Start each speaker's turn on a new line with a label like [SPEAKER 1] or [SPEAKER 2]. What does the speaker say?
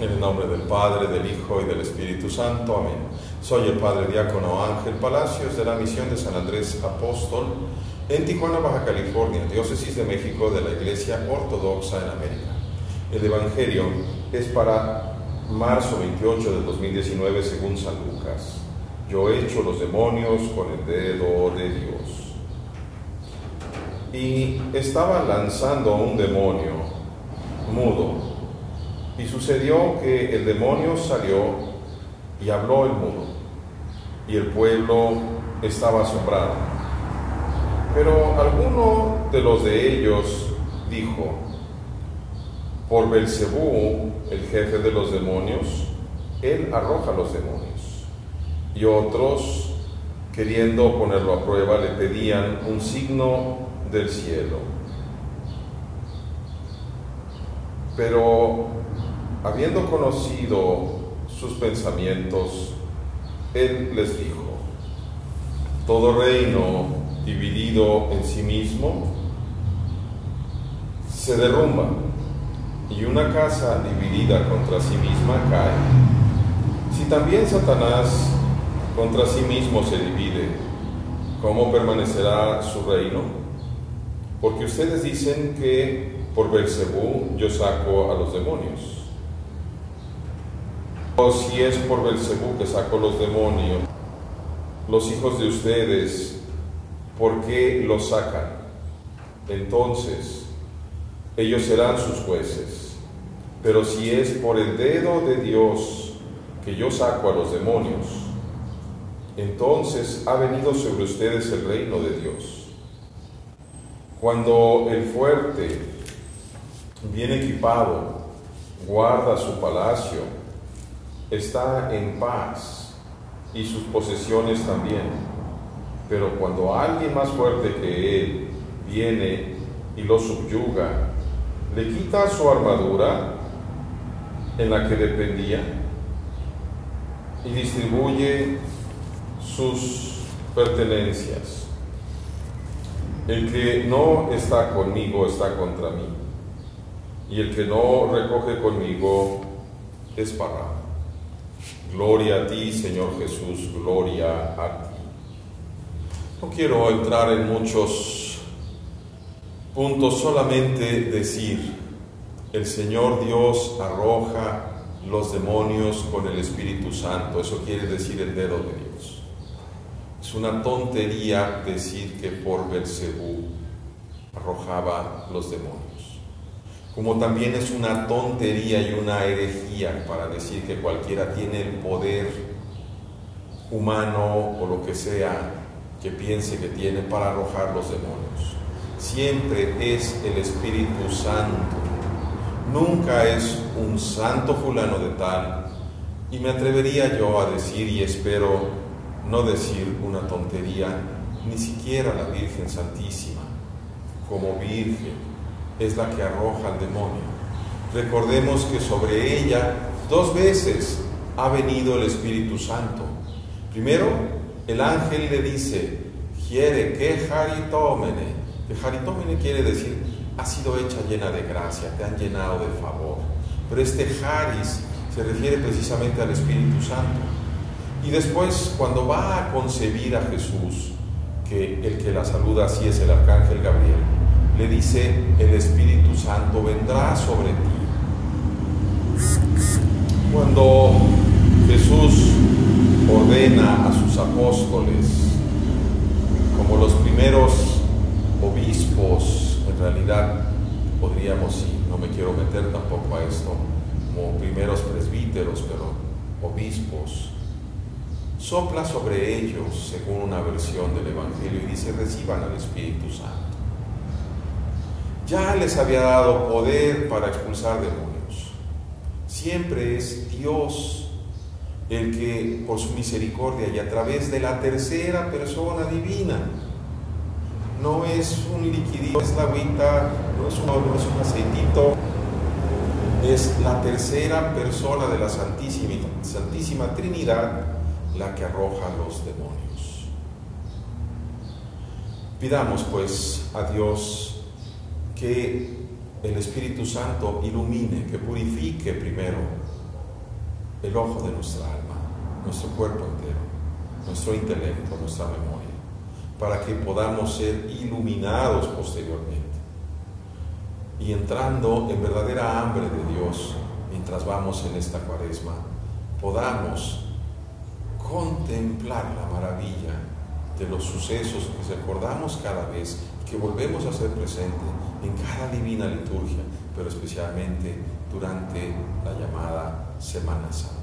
[SPEAKER 1] En el nombre del Padre, del Hijo y del Espíritu Santo. Amén. Soy el Padre Diácono Ángel Palacios de la Misión de San Andrés Apóstol en Tijuana, Baja California, Diócesis de México de la Iglesia Ortodoxa en América. El Evangelio es para marzo 28 de 2019 según San Lucas. Yo he hecho los demonios con el dedo de Dios. Y estaba lanzando a un demonio mudo y sucedió que el demonio salió y habló el mudo, y el pueblo estaba asombrado. Pero alguno de los de ellos dijo, por Belcebú, el jefe de los demonios, él arroja los demonios. Y otros, queriendo ponerlo a prueba, le pedían un signo del cielo. Pero habiendo conocido sus pensamientos, él les dijo, todo reino dividido en sí mismo se derrumba y una casa dividida contra sí misma cae. Si también Satanás contra sí mismo se divide, ¿cómo permanecerá su reino? Porque ustedes dicen que por Belcebú yo saco a los demonios. O si es por Belcebú que saco los demonios, los hijos de ustedes, ¿por qué los sacan? Entonces, ellos serán sus jueces. Pero si es por el dedo de Dios que yo saco a los demonios, entonces ha venido sobre ustedes el reino de Dios. Cuando el fuerte, bien equipado, guarda su palacio, está en paz y sus posesiones también. Pero cuando alguien más fuerte que él viene y lo subyuga, le quita su armadura en la que dependía y distribuye sus pertenencias. El que no está conmigo está contra mí, y el que no recoge conmigo es para Gloria a ti, Señor Jesús, gloria a ti. No quiero entrar en muchos puntos, solamente decir, el Señor Dios arroja los demonios con el Espíritu Santo, eso quiere decir el dedo de Dios. Es una tontería decir que por Belcebú arrojaba los demonios como también es una tontería y una herejía para decir que cualquiera tiene el poder humano o lo que sea que piense que tiene para arrojar los demonios. Siempre es el Espíritu Santo. Nunca es un santo fulano de tal. Y me atrevería yo a decir, y espero no decir una tontería, ni siquiera la Virgen Santísima como Virgen es la que arroja al demonio. Recordemos que sobre ella dos veces ha venido el Espíritu Santo. Primero, el ángel le dice, quiere que haritómene. Que haritómene quiere decir, ha sido hecha llena de gracia, te han llenado de favor. Pero este haris se refiere precisamente al Espíritu Santo. Y después, cuando va a concebir a Jesús, que el que la saluda así es el arcángel Gabriel, le dice, el Espíritu Santo vendrá sobre ti. Cuando Jesús ordena a sus apóstoles, como los primeros obispos, en realidad podríamos, y no me quiero meter tampoco a esto, como primeros presbíteros, pero obispos, sopla sobre ellos, según una versión del Evangelio, y dice, reciban al Espíritu Santo ya les había dado poder para expulsar demonios. Siempre es Dios el que por su misericordia y a través de la tercera persona divina, no es un liquidito, es la agüita, no es un, no es un aceitito, es la tercera persona de la Santísima, Santísima Trinidad la que arroja los demonios. Pidamos pues a Dios que el Espíritu Santo ilumine, que purifique primero el ojo de nuestra alma, nuestro cuerpo entero, nuestro intelecto, nuestra memoria, para que podamos ser iluminados posteriormente. Y entrando en verdadera hambre de Dios mientras vamos en esta cuaresma, podamos contemplar la maravilla de los sucesos que recordamos cada vez, que volvemos a ser presente en cada divina liturgia, pero especialmente durante la llamada Semana Santa.